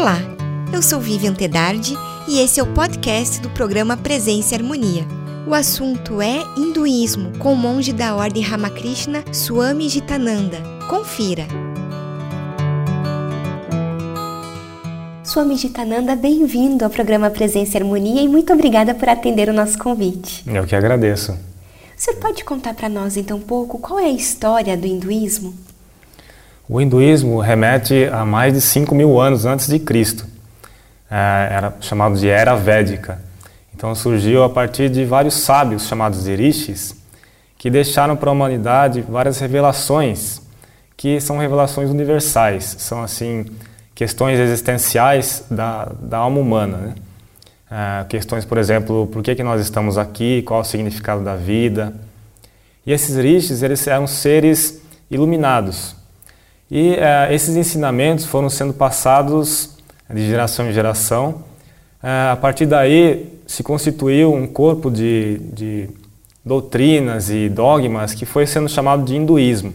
Olá, eu sou Vivian Tedardi e esse é o podcast do programa Presença e Harmonia. O assunto é hinduísmo com o monge da ordem Ramakrishna Swami Jitananda. Confira. Swami Jitananda, bem-vindo ao programa Presença e Harmonia e muito obrigada por atender o nosso convite. Eu que agradeço. Você pode contar para nós então um pouco qual é a história do hinduísmo? O hinduísmo remete a mais de 5 mil anos antes de Cristo. É, era chamado de Era Védica. Então surgiu a partir de vários sábios chamados rishis, que deixaram para a humanidade várias revelações, que são revelações universais, são assim questões existenciais da, da alma humana. Né? É, questões, por exemplo, por que, que nós estamos aqui, qual o significado da vida. E esses rishis, eles eram seres iluminados, e uh, esses ensinamentos foram sendo passados de geração em geração. Uh, a partir daí se constituiu um corpo de, de, doutrinas e dogmas que foi sendo chamado de hinduísmo.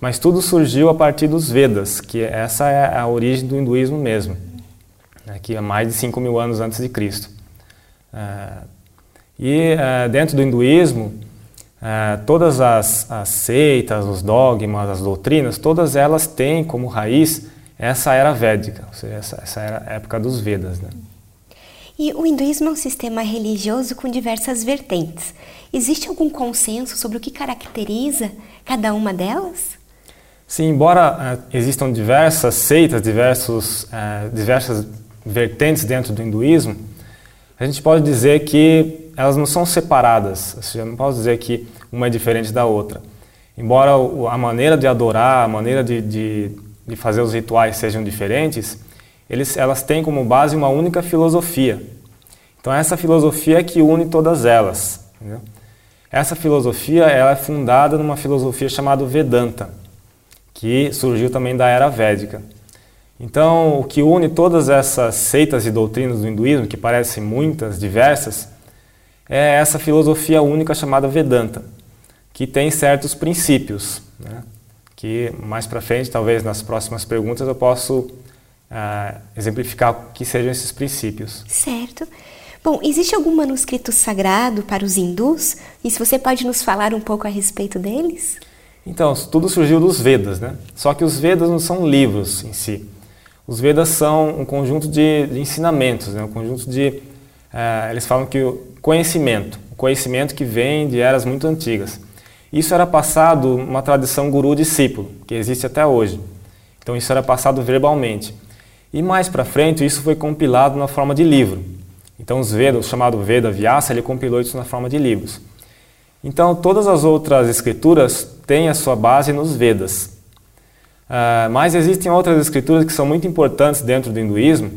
Mas tudo surgiu a partir dos Vedas, que essa é a origem do hinduísmo mesmo, né, que é mais de 5 mil anos antes de Cristo. Uh, e dentro do hinduísmo, é, todas as, as, seitas, os dogmas, as doutrinas, todas elas têm como raiz essa era védica, ou seja, essa, essa era época dos Vedas. Né? E o hinduísmo é um sistema religioso com diversas vertentes. Existe algum consenso sobre o que caracteriza cada uma delas? Sim, embora uh, existam diversas seitas, diversos, uh, diversas vertentes dentro do hinduísmo, a gente pode dizer que elas não são separadas. Ou seja, não posso dizer que uma é diferente da outra. Embora a maneira de adorar, a maneira de, de, de fazer os rituais sejam diferentes, eles, elas têm como base uma única filosofia. Então essa filosofia é que une todas elas. Entendeu? Essa filosofia ela é fundada numa filosofia chamada Vedanta, que surgiu também da era védica. Então, o que une todas essas seitas e doutrinas do hinduísmo, que parecem muitas, diversas, é essa filosofia única chamada Vedanta, que tem certos princípios, né? que mais para frente, talvez nas próximas perguntas, eu posso uh, exemplificar o que sejam esses princípios. Certo. Bom, existe algum manuscrito sagrado para os hindus? E se você pode nos falar um pouco a respeito deles? Então, tudo surgiu dos Vedas, né? Só que os Vedas não são livros em si. Os Vedas são um conjunto de, de ensinamentos, né? um conjunto de. Uh, eles falam que o conhecimento, o conhecimento que vem de eras muito antigas. Isso era passado uma tradição guru-discípulo, que existe até hoje. Então isso era passado verbalmente. E mais para frente isso foi compilado na forma de livro. Então os Vedas, o chamado Veda Vyasa, ele compilou isso na forma de livros. Então todas as outras escrituras têm a sua base nos Vedas. Uh, mas existem outras escrituras que são muito importantes dentro do hinduísmo,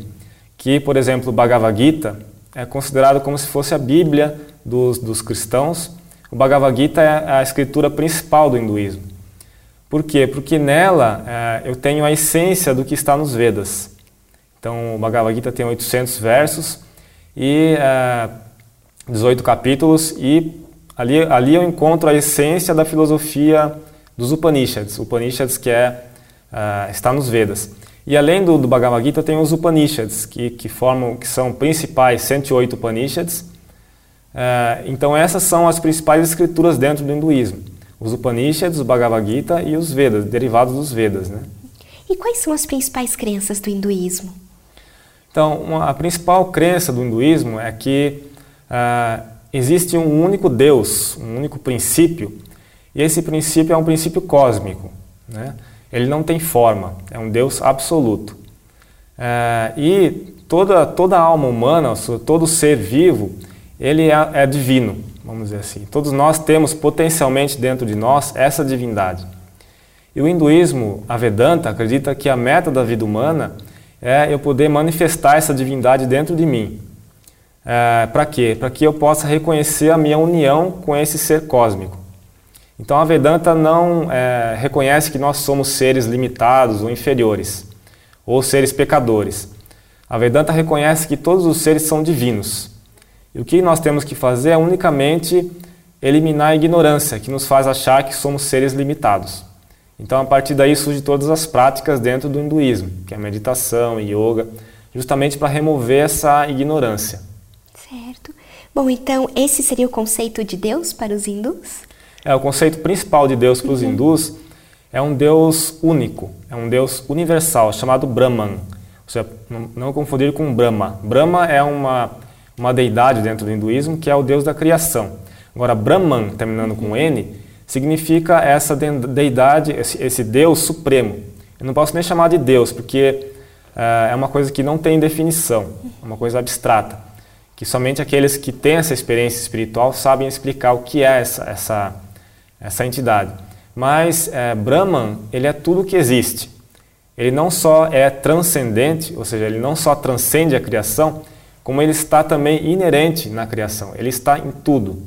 que, por exemplo, o Bhagavad Gita é considerado como se fosse a Bíblia dos, dos cristãos. O Bhagavad Gita é a escritura principal do hinduísmo. Por quê? Porque nela uh, eu tenho a essência do que está nos Vedas. Então, o Bhagavad Gita tem 800 versos e é, 18 capítulos, e ali, ali eu encontro a essência da filosofia dos Upanishads. Upanishads que é uh, está nos Vedas. E além do, do Bhagavad Gita, tem os Upanishads, que, que formam, que são principais 108 Upanishads. Uh, então essas são as principais escrituras dentro do hinduísmo. Os Upanishads, o Bhagavad Gita e os Vedas, derivados dos Vedas. Né? E quais são as principais crenças do hinduísmo? Então, uma, a principal crença do hinduísmo é que uh, existe um único Deus, um único princípio, e esse princípio é um princípio cósmico. Né? Ele não tem forma, é um Deus absoluto. É, e toda, toda alma humana, todo ser vivo, ele é, é divino, vamos dizer assim. Todos nós temos potencialmente dentro de nós essa divindade. E o hinduísmo, a Vedanta, acredita que a meta da vida humana é eu poder manifestar essa divindade dentro de mim. É, Para quê? Para que eu possa reconhecer a minha união com esse ser cósmico. Então a Vedanta não é, reconhece que nós somos seres limitados ou inferiores, ou seres pecadores. A Vedanta reconhece que todos os seres são divinos. E o que nós temos que fazer é unicamente eliminar a ignorância que nos faz achar que somos seres limitados. Então, a partir daí surgem todas as práticas dentro do hinduísmo, que é meditação, yoga, justamente para remover essa ignorância. Certo. Bom, então esse seria o conceito de Deus para os hindus? É, o conceito principal de Deus para os uhum. hindus é um Deus único, é um Deus universal, chamado Brahman. Ou seja, não, não confundir com Brahma. Brahma é uma, uma deidade dentro do hinduísmo que é o Deus da criação. Agora, Brahman, terminando com N, significa essa deidade, esse, esse Deus supremo. Eu não posso nem chamar de Deus, porque uh, é uma coisa que não tem definição, é uma coisa abstrata. Que somente aqueles que têm essa experiência espiritual sabem explicar o que é essa, essa, essa entidade. Mas é, Brahman, ele é tudo que existe. Ele não só é transcendente, ou seja, ele não só transcende a criação, como ele está também inerente na criação. Ele está em tudo.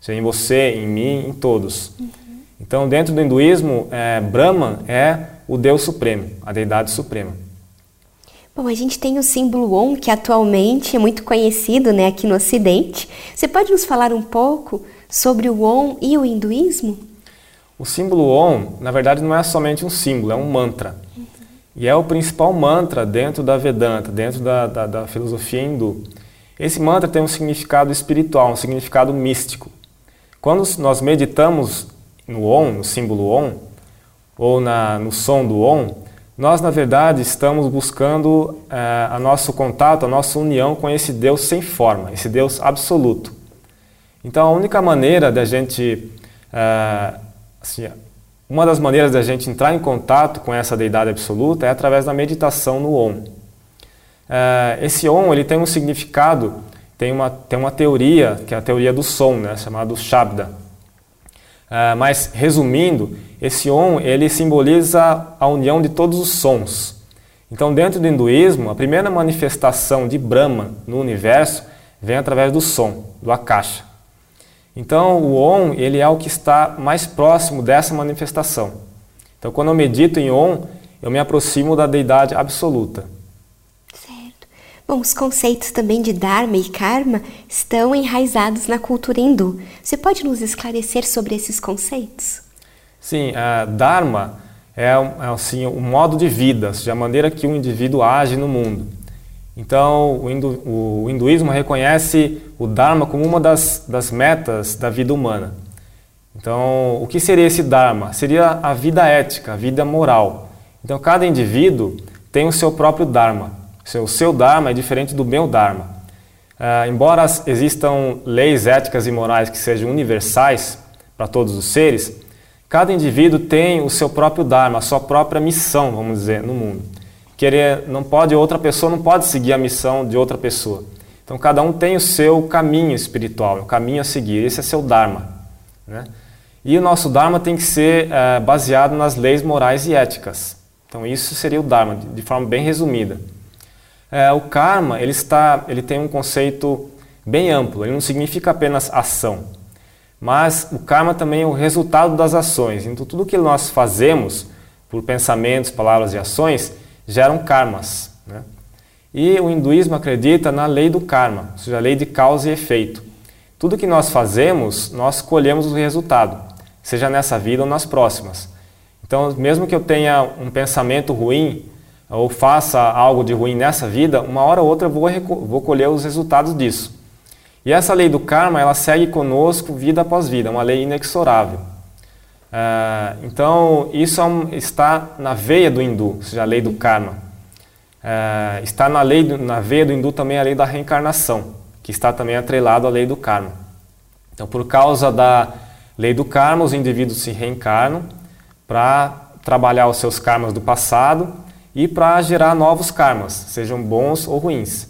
Seja, em você, em mim, em todos. Uhum. Então, dentro do hinduísmo, é, Brahman é o Deus Supremo, a deidade suprema. Bom, a gente tem o símbolo Om, que atualmente é muito conhecido né, aqui no Ocidente. Você pode nos falar um pouco sobre o Om e o hinduísmo? O símbolo Om, na verdade, não é somente um símbolo, é um mantra. Uhum. E é o principal mantra dentro da Vedanta, dentro da, da, da filosofia hindu. Esse mantra tem um significado espiritual, um significado místico. Quando nós meditamos no Om, no símbolo Om, ou na, no som do Om, nós, na verdade, estamos buscando é, a nosso contato, a nossa união com esse Deus sem forma, esse Deus absoluto. Então, a única maneira da gente é, Assim, uma das maneiras da gente entrar em contato com essa deidade absoluta é através da meditação no Om. É, esse Om ele tem um significado, tem uma, tem uma teoria, que é a teoria do som, né, chamado Shabda. É, mas, resumindo, esse Om ele simboliza a união de todos os sons. Então, dentro do hinduísmo, a primeira manifestação de Brahma no universo vem através do som, do Akasha. Então, o Om ele é o que está mais próximo dessa manifestação. Então, quando eu medito em Om, eu me aproximo da deidade absoluta. Certo. Bom, os conceitos também de Dharma e Karma estão enraizados na cultura hindu. Você pode nos esclarecer sobre esses conceitos? Sim, Dharma é, é assim, o modo de vida, a maneira que um indivíduo age no mundo. Então, o, hindu, o hinduísmo reconhece o Dharma como uma das, das metas da vida humana. Então, o que seria esse Dharma? Seria a vida ética, a vida moral. Então, cada indivíduo tem o seu próprio Dharma. O seu Dharma é diferente do meu Dharma. Uh, embora existam leis éticas e morais que sejam universais para todos os seres, cada indivíduo tem o seu próprio Dharma, a sua própria missão, vamos dizer, no mundo querer, não pode outra pessoa não pode seguir a missão de outra pessoa. Então cada um tem o seu caminho espiritual, o caminho a seguir. Esse é seu dharma, né? E o nosso dharma tem que ser é, baseado nas leis morais e éticas. Então isso seria o dharma de, de forma bem resumida. É, o karma ele está, ele tem um conceito bem amplo. Ele não significa apenas ação, mas o karma também é o resultado das ações. Então tudo que nós fazemos por pensamentos, palavras e ações geram karmas. Né? E o hinduísmo acredita na lei do karma, ou seja, a lei de causa e efeito. Tudo que nós fazemos, nós colhemos o resultado, seja nessa vida ou nas próximas. Então, mesmo que eu tenha um pensamento ruim ou faça algo de ruim nessa vida, uma hora ou outra eu vou, vou colher os resultados disso. E essa lei do karma, ela segue conosco vida após vida, uma lei inexorável. Uh, então, isso é está na veia do hindu, ou seja, a lei do karma. Uh, está na, lei do, na veia do hindu também a lei da reencarnação, que está também atrelado à lei do karma. Então, por causa da lei do karma, os indivíduos se reencarnam para trabalhar os seus karmas do passado e para gerar novos karmas, sejam bons ou ruins.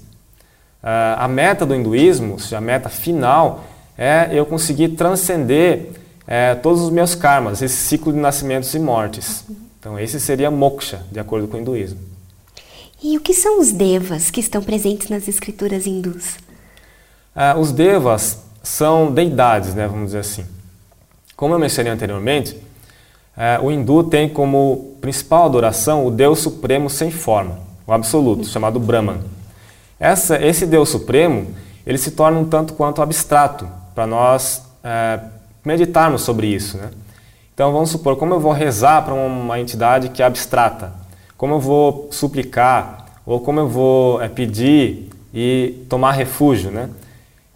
Uh, a meta do hinduísmo, ou seja, a meta final, é eu conseguir transcender é, todos os meus karmas, esse ciclo de nascimentos e mortes. Então, esse seria moksha, de acordo com o hinduísmo. E o que são os devas que estão presentes nas escrituras hindus? É, os devas são deidades, né, vamos dizer assim. Como eu mencionei anteriormente, é, o hindu tem como principal adoração o Deus Supremo sem forma, o absoluto, chamado Brahman. Essa, esse Deus Supremo ele se torna um tanto quanto abstrato para nós é, meditarmos sobre isso. Né? Então vamos supor, como eu vou rezar para uma entidade que é abstrata? Como eu vou suplicar ou como eu vou é, pedir e tomar refúgio, né?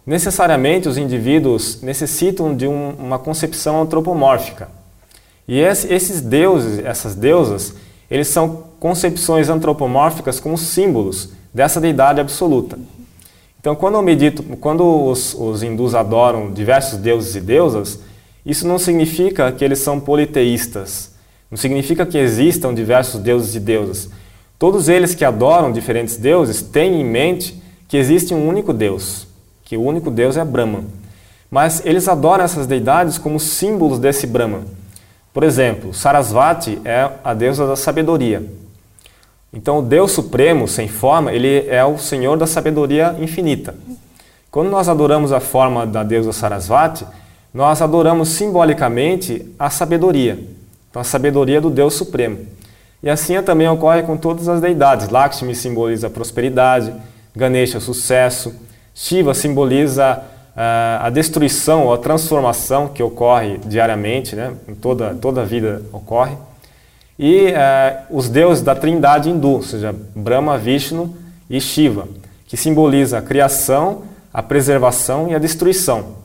Necessariamente os indivíduos necessitam de um, uma concepção antropomórfica. E esse, esses deuses, essas deusas, eles são concepções antropomórficas com símbolos dessa deidade absoluta. Então, quando eu medito, quando os, os hindus adoram diversos deuses e deusas, isso não significa que eles são politeístas. Não significa que existam diversos deuses e deusas. Todos eles que adoram diferentes deuses têm em mente que existe um único Deus, que o único Deus é Brahma. Mas eles adoram essas deidades como símbolos desse Brahma. Por exemplo, Sarasvati é a deusa da sabedoria. Então, o Deus Supremo, sem forma, ele é o Senhor da sabedoria infinita. Quando nós adoramos a forma da deusa Sarasvati, nós adoramos simbolicamente a sabedoria. Então, a sabedoria do Deus Supremo. E assim também ocorre com todas as deidades. Lakshmi simboliza a prosperidade, Ganesha, o sucesso, Shiva simboliza a destruição ou a transformação que ocorre diariamente, né? em toda, toda a vida ocorre. E uh, os deuses da trindade hindu, ou seja, Brahma, Vishnu e Shiva, que simboliza a criação, a preservação e a destruição.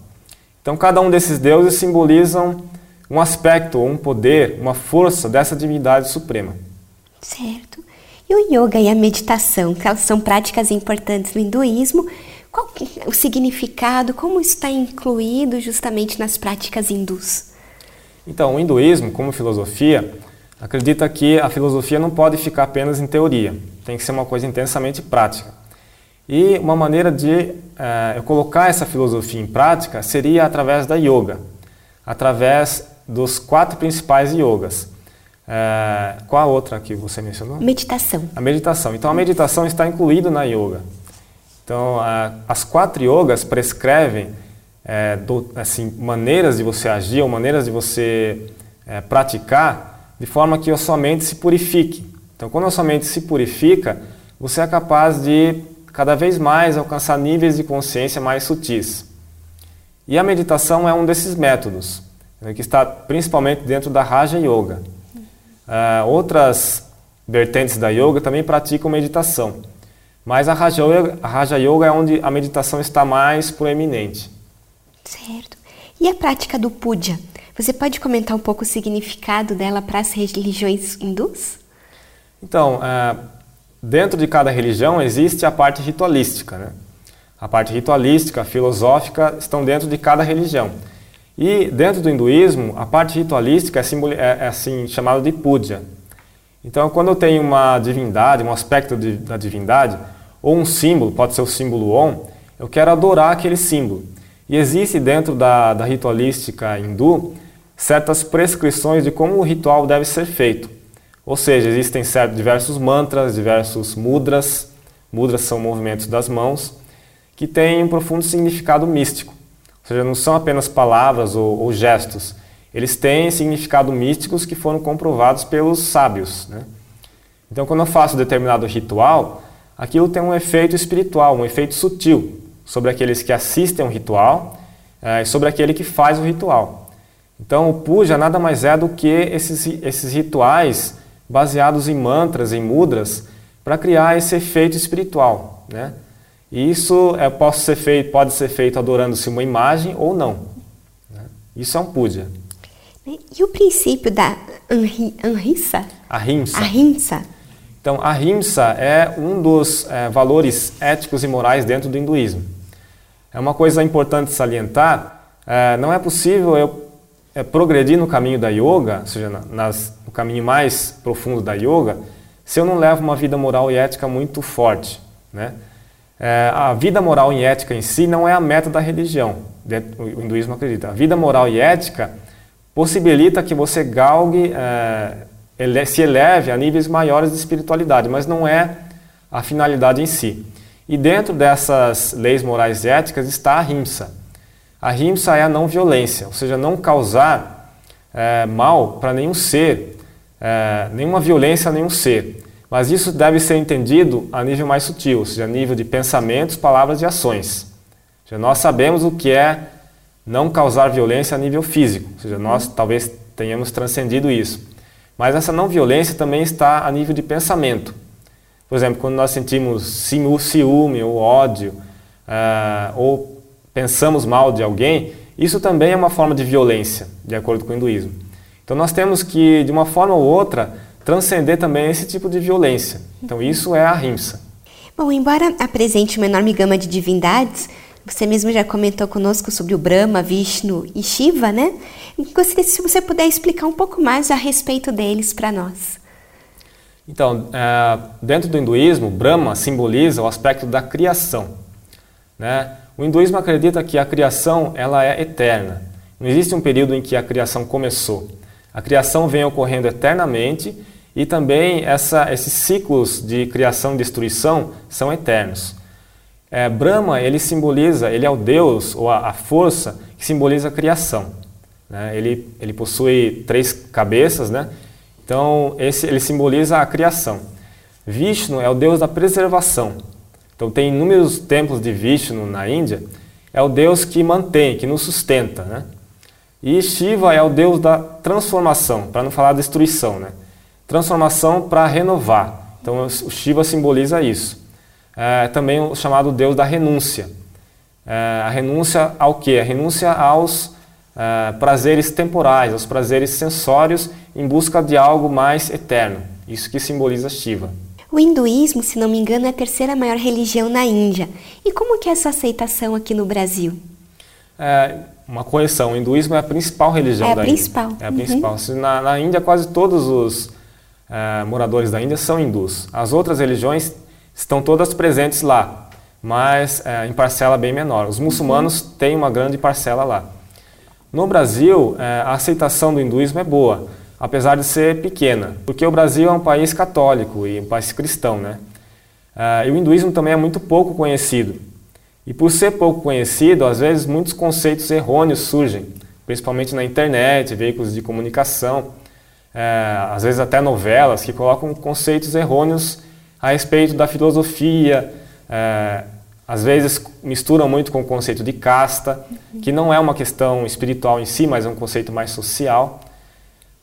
Então, cada um desses deuses simbolizam um aspecto, um poder, uma força dessa divindade suprema. Certo. E o yoga e a meditação, que elas são práticas importantes no hinduísmo, qual é o significado, como está incluído justamente nas práticas hindus? Então, o hinduísmo, como filosofia, acredita que a filosofia não pode ficar apenas em teoria, tem que ser uma coisa intensamente prática. E uma maneira de eh, eu colocar essa filosofia em prática seria através da yoga, através dos quatro principais yogas. Eh, qual a outra que você mencionou? Meditação. A meditação. Então, a meditação está incluída na yoga. Então, as quatro yogas prescrevem é, do, assim, maneiras de você agir ou maneiras de você é, praticar de forma que a sua mente se purifique. Então, quando a sua mente se purifica, você é capaz de cada vez mais alcançar níveis de consciência mais sutis. E a meditação é um desses métodos, né, que está principalmente dentro da Raja Yoga. Uh, outras vertentes da yoga também praticam meditação. Mas a Raja, Yoga, a Raja Yoga é onde a meditação está mais proeminente. Certo. E a prática do puja? Você pode comentar um pouco o significado dela para as religiões hindus? Então, é, dentro de cada religião existe a parte ritualística. Né? A parte ritualística, filosófica, estão dentro de cada religião. E dentro do hinduísmo, a parte ritualística é, é, é assim chamada de puja. Então, quando eu tenho uma divindade, um aspecto de, da divindade, ou um símbolo, pode ser o símbolo Om, eu quero adorar aquele símbolo. E existe dentro da, da ritualística hindu certas prescrições de como o ritual deve ser feito. Ou seja, existem certos, diversos mantras, diversos mudras, mudras são movimentos das mãos, que têm um profundo significado místico. Ou seja, não são apenas palavras ou, ou gestos, eles têm significado místicos que foram comprovados pelos sábios. Né? Então, quando eu faço determinado ritual, aquilo tem um efeito espiritual, um efeito sutil sobre aqueles que assistem ao ritual é, e sobre aquele que faz o ritual. Então, o puja nada mais é do que esses, esses rituais baseados em mantras, em mudras, para criar esse efeito espiritual. Né? E isso é, pode, ser feito, pode ser feito adorando-se uma imagem ou não. Né? Isso é um puja. E o princípio da? Ahimsa. Ahimsa. Então, a rimsa é um dos é, valores éticos e morais dentro do hinduísmo. É uma coisa importante salientar, é, não é possível eu é, progredir no caminho da yoga, ou seja, nas, no caminho mais profundo da yoga, se eu não levo uma vida moral e ética muito forte. Né? É, a vida moral e ética em si não é a meta da religião, o hinduísmo acredita. A vida moral e ética possibilita que você galgue é, ele se eleve a níveis maiores de espiritualidade, mas não é a finalidade em si. E dentro dessas leis morais e éticas está a rimsa. A rimsa é a não violência, ou seja, não causar é, mal para nenhum ser, é, nenhuma violência a nenhum ser. Mas isso deve ser entendido a nível mais sutil, ou seja, a nível de pensamentos, palavras e ações. Seja, nós sabemos o que é não causar violência a nível físico, ou seja, nós talvez tenhamos transcendido isso. Mas essa não violência também está a nível de pensamento. Por exemplo, quando nós sentimos ciúme ou ódio, uh, ou pensamos mal de alguém, isso também é uma forma de violência, de acordo com o hinduísmo. Então nós temos que, de uma forma ou outra, transcender também esse tipo de violência. Então isso é a rimsa. Bom, embora apresente uma enorme gama de divindades, você mesmo já comentou conosco sobre o Brahma, Vishnu e Shiva, né? Gostaria se você puder explicar um pouco mais a respeito deles para nós. Então, é, dentro do hinduísmo, Brahma simboliza o aspecto da criação. Né? O hinduísmo acredita que a criação ela é eterna. Não existe um período em que a criação começou. A criação vem ocorrendo eternamente e também essa, esses ciclos de criação e destruição são eternos. É, Brahma ele simboliza, ele é o Deus ou a, a força que simboliza a criação. Né? Ele, ele possui três cabeças, né? Então, esse, ele simboliza a criação. Vishnu é o deus da preservação. Então, tem inúmeros templos de Vishnu na Índia. É o deus que mantém, que nos sustenta. Né? E Shiva é o deus da transformação, para não falar destruição. Né? Transformação para renovar. Então, o Shiva simboliza isso. É também o chamado deus da renúncia. É, a renúncia ao quê? A renúncia aos é, prazeres temporais, aos prazeres sensórios em busca de algo mais eterno. Isso que simboliza Shiva. O hinduísmo, se não me engano, é a terceira maior religião na Índia. E como que é essa aceitação aqui no Brasil? É, uma correção, o hinduísmo é a principal religião é da principal. Índia. É a principal. Uhum. Na, na, Índia, quase todos os é, moradores da Índia são hindus. As outras religiões estão todas presentes lá, mas é, em parcela bem menor. Os muçulmanos uhum. têm uma grande parcela lá. No Brasil, é, a aceitação do hinduísmo é boa apesar de ser pequena, porque o Brasil é um país católico e um país cristão, né? Uh, e o hinduísmo também é muito pouco conhecido. E por ser pouco conhecido, às vezes muitos conceitos errôneos surgem, principalmente na internet, veículos de comunicação, uh, às vezes até novelas que colocam conceitos errôneos a respeito da filosofia, uh, às vezes misturam muito com o conceito de casta, que não é uma questão espiritual em si, mas é um conceito mais social.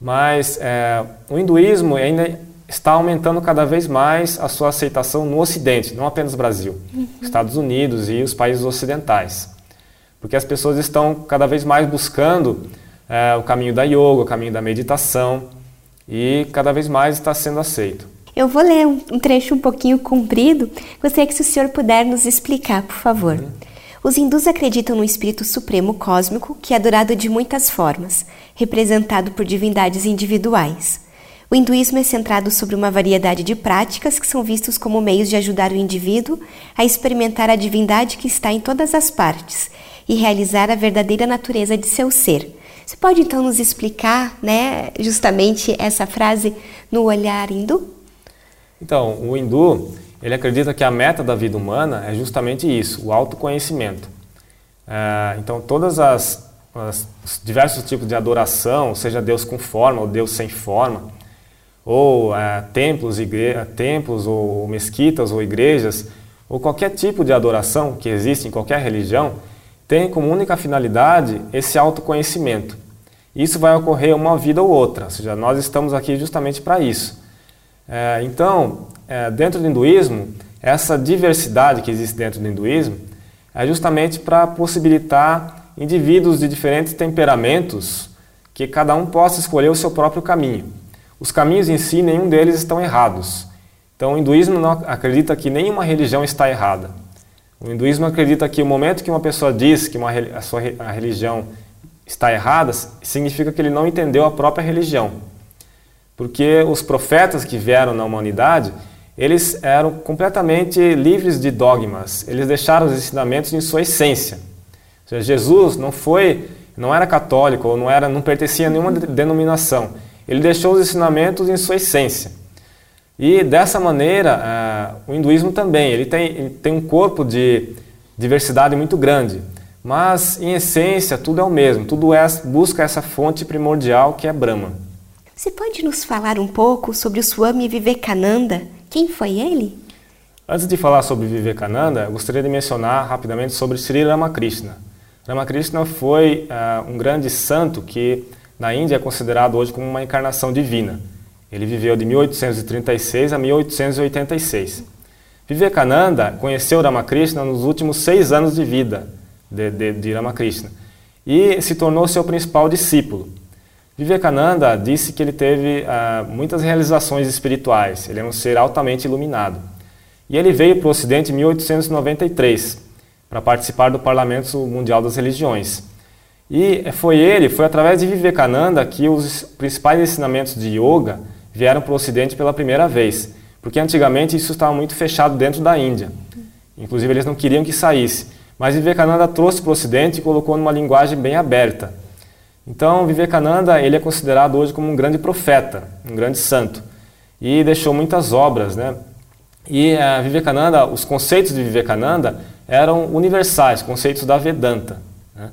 Mas é, o hinduísmo ainda está aumentando cada vez mais a sua aceitação no Ocidente, não apenas no Brasil, uhum. Estados Unidos e os países ocidentais. Porque as pessoas estão cada vez mais buscando é, o caminho da yoga, o caminho da meditação, e cada vez mais está sendo aceito. Eu vou ler um trecho um pouquinho comprido. Gostaria que se o senhor puder nos explicar, por favor. Uhum. Os hindus acreditam no espírito supremo cósmico que é adorado de muitas formas, representado por divindades individuais. O hinduísmo é centrado sobre uma variedade de práticas que são vistos como meios de ajudar o indivíduo a experimentar a divindade que está em todas as partes e realizar a verdadeira natureza de seu ser. Você pode então nos explicar, né, justamente essa frase no olhar hindu? Então, o hindu ele acredita que a meta da vida humana é justamente isso, o autoconhecimento. É, então, todas as, as, os diversos tipos de adoração, seja Deus com forma ou Deus sem forma, ou é, templos, igre... templos ou mesquitas ou igrejas, ou qualquer tipo de adoração que existe em qualquer religião, tem como única finalidade esse autoconhecimento. Isso vai ocorrer uma vida ou outra, ou seja, nós estamos aqui justamente para isso. É, então, é, dentro do hinduísmo, essa diversidade que existe dentro do hinduísmo é justamente para possibilitar indivíduos de diferentes temperamentos que cada um possa escolher o seu próprio caminho. Os caminhos em si, nenhum deles estão errados. Então, o hinduísmo não acredita que nenhuma religião está errada. O hinduísmo acredita que o momento que uma pessoa diz que uma, a sua a religião está errada, significa que ele não entendeu a própria religião. Porque os profetas que vieram na humanidade, eles eram completamente livres de dogmas. Eles deixaram os ensinamentos em sua essência. Seja, Jesus não foi, não era católico ou não era, não pertencia a nenhuma denominação. Ele deixou os ensinamentos em sua essência. E dessa maneira, uh, o hinduísmo também, ele tem, ele tem um corpo de diversidade muito grande. Mas, em essência, tudo é o mesmo. Tudo é, busca essa fonte primordial que é Brahma. Você pode nos falar um pouco sobre o Swami Vivekananda, quem foi ele? Antes de falar sobre Vivekananda, gostaria de mencionar rapidamente sobre Sri Ramakrishna. Ramakrishna foi uh, um grande santo que na Índia é considerado hoje como uma encarnação divina. Ele viveu de 1836 a 1886. Vivekananda conheceu Ramakrishna nos últimos seis anos de vida de, de, de Ramakrishna e se tornou seu principal discípulo. Vivekananda disse que ele teve ah, muitas realizações espirituais, ele é um ser altamente iluminado. E ele veio para o Ocidente em 1893 para participar do Parlamento Mundial das Religiões. E foi ele, foi através de Vivekananda que os principais ensinamentos de yoga vieram para o Ocidente pela primeira vez, porque antigamente isso estava muito fechado dentro da Índia. Inclusive eles não queriam que saísse. Mas Vivekananda trouxe para o Ocidente e colocou numa linguagem bem aberta. Então, Vivekananda ele é considerado hoje como um grande profeta, um grande santo, e deixou muitas obras, né? E uh, Vivekananda, os conceitos de Vivekananda eram universais, conceitos da Vedanta. Né?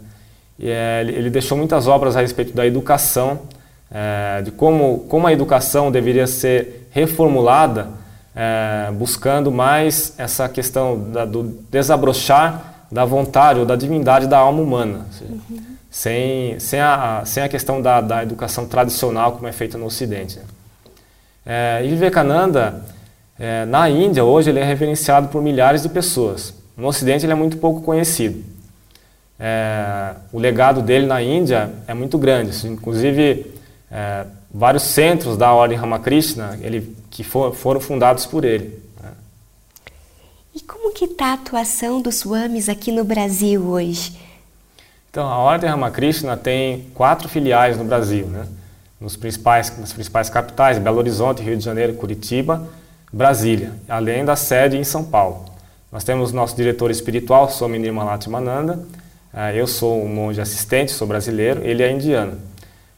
E, uh, ele deixou muitas obras a respeito da educação, uh, de como, como a educação deveria ser reformulada, buscando mais essa questão do desabrochar da vontade ou da divindade da alma humana. Uhum sem, sem, a, sem a questão da, da educação tradicional como é feita no Ocidente. Né? É, e Vivekananda, é, na Índia, hoje ele é reverenciado por milhares de pessoas. No Ocidente ele é muito pouco conhecido. É, o legado dele na Índia é muito grande. Inclusive, é, vários centros da Ordem Ramakrishna ele, que for, foram fundados por ele. Né? E como que está a atuação dos Swamis aqui no Brasil hoje? Então, a Ordem Ramakrishna tem quatro filiais no Brasil, né? Nos principais, nas principais capitais, Belo Horizonte, Rio de Janeiro, Curitiba, Brasília, além da sede em São Paulo. Nós temos nosso diretor espiritual, Swami Nirmalati Mananda, eh, eu sou um monge assistente, sou brasileiro, ele é indiano.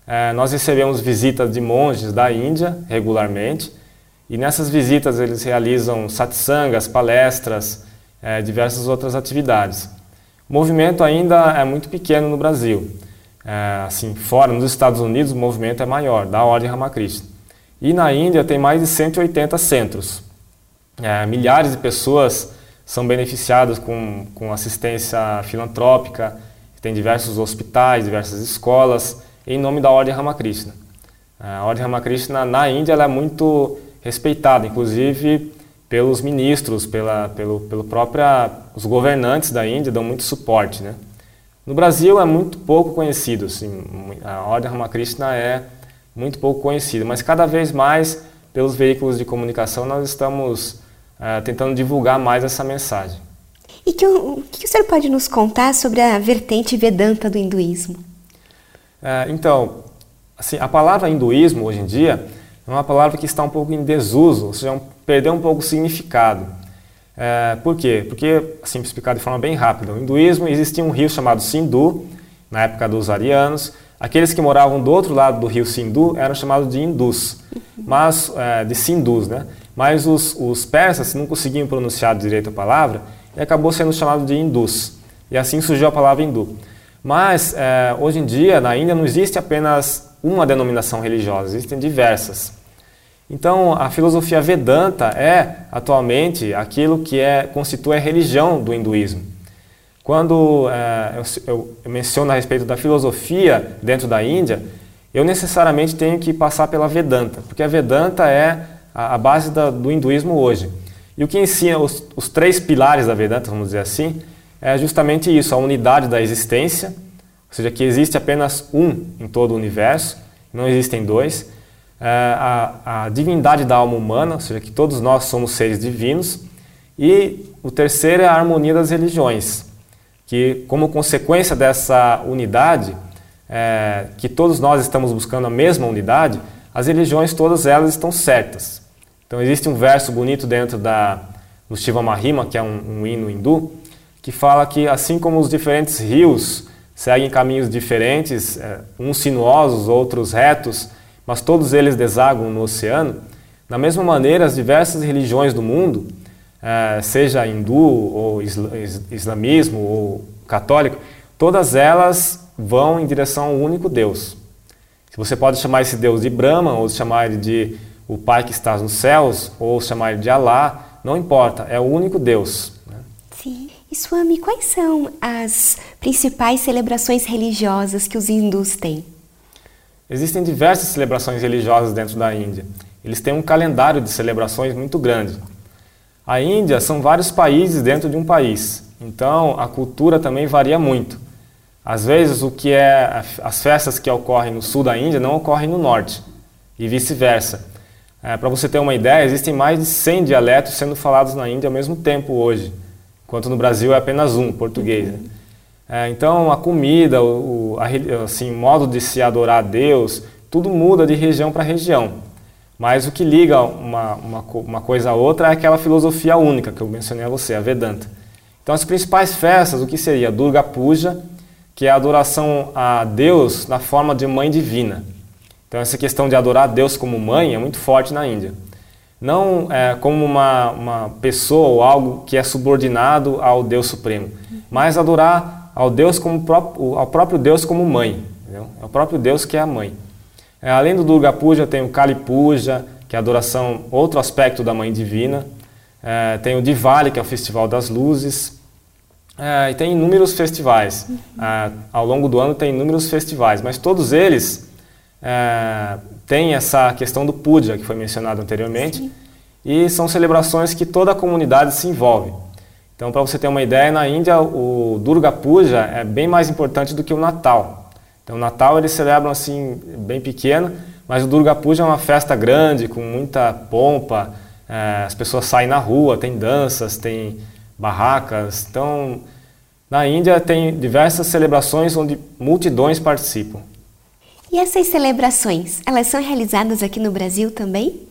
Eh, nós recebemos visitas de monges da Índia regularmente, e nessas visitas eles realizam satsangas, palestras, eh, diversas outras atividades. O movimento ainda é muito pequeno no Brasil. É, assim, fora, nos Estados Unidos, o movimento é maior, da Ordem Ramakrishna. E na Índia tem mais de 180 centros. É, milhares de pessoas são beneficiadas com, com assistência filantrópica, tem diversos hospitais, diversas escolas, em nome da Ordem Ramakrishna. É, a Ordem Ramakrishna na Índia é muito respeitada, inclusive pelos ministros, pela, pelo, pelo própria, os governantes da Índia dão muito suporte, né? No Brasil é muito pouco conhecido, assim, a Ordem Ramakrishna é muito pouco conhecida, mas cada vez mais pelos veículos de comunicação nós estamos uh, tentando divulgar mais essa mensagem. E que, o que o senhor pode nos contar sobre a vertente Vedanta do hinduísmo? Uh, então, assim, a palavra hinduísmo hoje em dia é uma palavra que está um pouco em desuso, ou seja, perdeu um pouco o significado. É, por quê? Porque, assim, para explicar de forma bem rápida, no hinduísmo existia um rio chamado Sindhu, na época dos arianos. Aqueles que moravam do outro lado do rio Sindhu eram chamados de hindus, mas, é, de sindus, né? Mas os, os persas não conseguiam pronunciar direito a palavra e acabou sendo chamado de hindus. E assim surgiu a palavra hindu. Mas, é, hoje em dia, na Índia não existe apenas uma denominação religiosa, existem diversas. Então, a filosofia Vedanta é atualmente aquilo que é, constitui a religião do hinduísmo. Quando é, eu, eu, menciono a respeito da filosofia dentro da Índia, eu necessariamente tenho que passar pela Vedanta, porque a Vedanta é a, a base da, do hinduísmo hoje. E o que ensina os, os três pilares da Vedanta, vamos dizer assim, é justamente isso: a unidade da existência, ou seja, que existe apenas um em todo o universo, não existem dois. É, a, a divindade da alma humana, ou seja, que todos nós somos seres divinos. E o terceiro é a harmonia das religiões, que, como consequência dessa unidade, é, que todos nós estamos buscando a mesma unidade, as religiões todas elas estão certas. Então existe um verso bonito dentro da, do Shiva Mahima, que é um, um hino hindu, que fala que assim como os diferentes rios seguem caminhos diferentes, é, uns sinuosos, outros retos, mas todos eles desaguam no oceano. Da mesma maneira, as diversas religiões do mundo, é, seja hindu ou islamismo ou católico, todas elas vão em direção ao único Deus. Você pode chamar esse Deus de Brahma, ou chamar ele de o Pai que está nos céus, ou chamar ele de Alá, não importa, é o único Deus. Né? Sim. E Swami, quais são as principais celebrações religiosas que os hindus têm? Existem diversas celebrações religiosas dentro da Índia. Eles têm um calendário de celebrações muito grande. A Índia são vários países dentro de um país, então a cultura também varia muito. Às vezes, o que é as festas que ocorrem no sul da Índia não ocorrem no norte e vice-versa. É, Para você ter uma ideia, existem mais de 100 dialetos sendo falados na Índia ao mesmo tempo hoje, enquanto no Brasil é apenas um, português. Né? É, então, a comida, o, a, assim, o modo de se adorar a Deus, tudo muda de região para região. Mas o que liga uma, uma, uma coisa a outra é aquela filosofia única que eu mencionei a você, a Vedanta. Então, as principais festas, o que seria? Durga Puja, que é a adoração a Deus na forma de mãe divina. Então, essa questão de adorar Deus como mãe é muito forte na Índia. Não é, como uma, uma pessoa ou algo que é subordinado ao Deus Supremo, mas adorar ao Deus como próprio, ao próprio Deus como mãe. Entendeu? É o próprio Deus que é a mãe. É, além do Durga Puja, tem o Kali Puja, que é a adoração, outro aspecto da Mãe Divina. É, tem o Diwali, que é o Festival das Luzes. É, e tem inúmeros festivais. É, ao longo do ano tem inúmeros festivais, mas todos eles é, têm essa questão do puja, que foi mencionado anteriormente, Sim. e são celebrações que toda a comunidade se envolve. Então, para você ter uma ideia, na Índia o Durga Puja é bem mais importante do que o Natal. Então, o Natal eles celebram assim, bem pequeno, mas o Durga Puja é uma festa grande, com muita pompa, é, as pessoas saem na rua, tem danças, tem barracas. Então, na Índia tem diversas celebrações onde multidões participam. E essas celebrações, elas são realizadas aqui no Brasil também?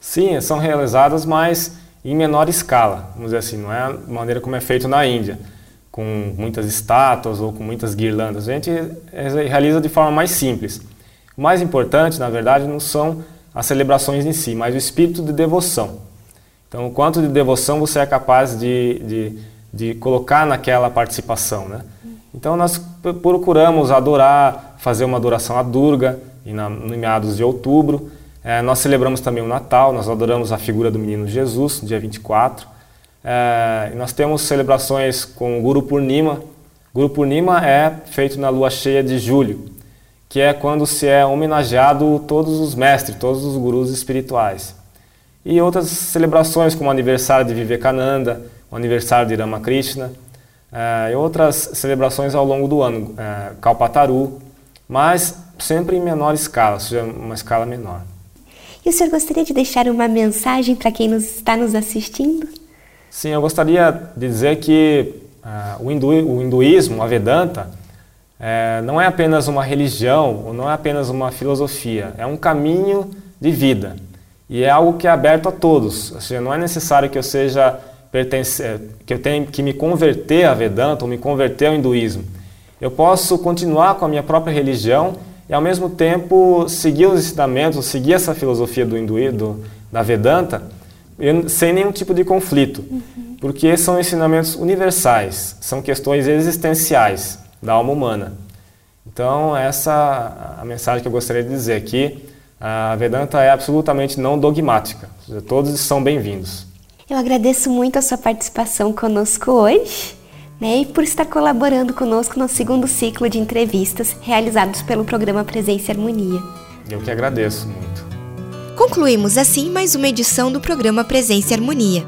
Sim, são realizadas, mas em menor escala, vamos dizer assim, não é a maneira como é feito na Índia, com muitas estátuas ou com muitas guirlandas. A gente realiza de forma mais simples. O mais importante, na verdade, não são as celebrações em si, mas o espírito de devoção. Então, o quanto de devoção você é capaz de, de, de colocar naquela participação, né? Então, nós procuramos adorar, fazer uma adoração à Durga, e no meados de outubro. É, nós celebramos também o Natal, nós adoramos a figura do menino Jesus, dia 24. É, nós temos celebrações com o Guru Purnima. Guru Purnima é feito na lua cheia de julho, que é quando se é homenageado todos os mestres, todos os gurus espirituais e outras celebrações como o aniversário de Vivekananda, o aniversário de Ramakrishna uh, e outras celebrações ao longo do ano, uh, Kalpataru, mas sempre em menor escala, ou seja, uma escala menor. E o senhor gostaria de deixar uma mensagem para quem nos, está nos assistindo? Sim, eu gostaria de dizer que uh, o, hindu, o, hinduísmo, a Vedanta, não é apenas uma religião, ou não é apenas uma filosofia, é um caminho de vida. E é algo que é aberto a todos. Ou seja, não é necessário que eu seja pertencer, que eu tenha que me converter a Vedanta ou me converter ao hinduísmo. Eu posso continuar com a minha própria religião e ao mesmo tempo seguir os ensinamentos, seguir essa filosofia do hinduísmo, da Vedanta, sem nenhum tipo de conflito, uhum. porque são ensinamentos universais, são questões existenciais da alma humana. Então, essa é a mensagem que eu gostaria de dizer aqui a Vedanta é absolutamente não dogmática. Todos são bem-vindos. Eu agradeço muito a sua participação conosco hoje né, e por estar colaborando conosco no segundo ciclo de entrevistas realizados pelo programa Presença e Harmonia. Eu que agradeço muito. Concluímos assim mais uma edição do programa Presença e Harmonia.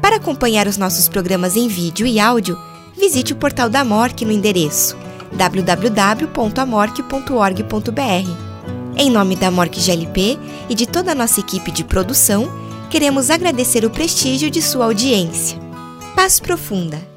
Para acompanhar os nossos programas em vídeo e áudio, visite o portal da Mork no endereço www.amorque.org.br em nome da Mork GLP e de toda a nossa equipe de produção, queremos agradecer o prestígio de sua audiência. Paz profunda!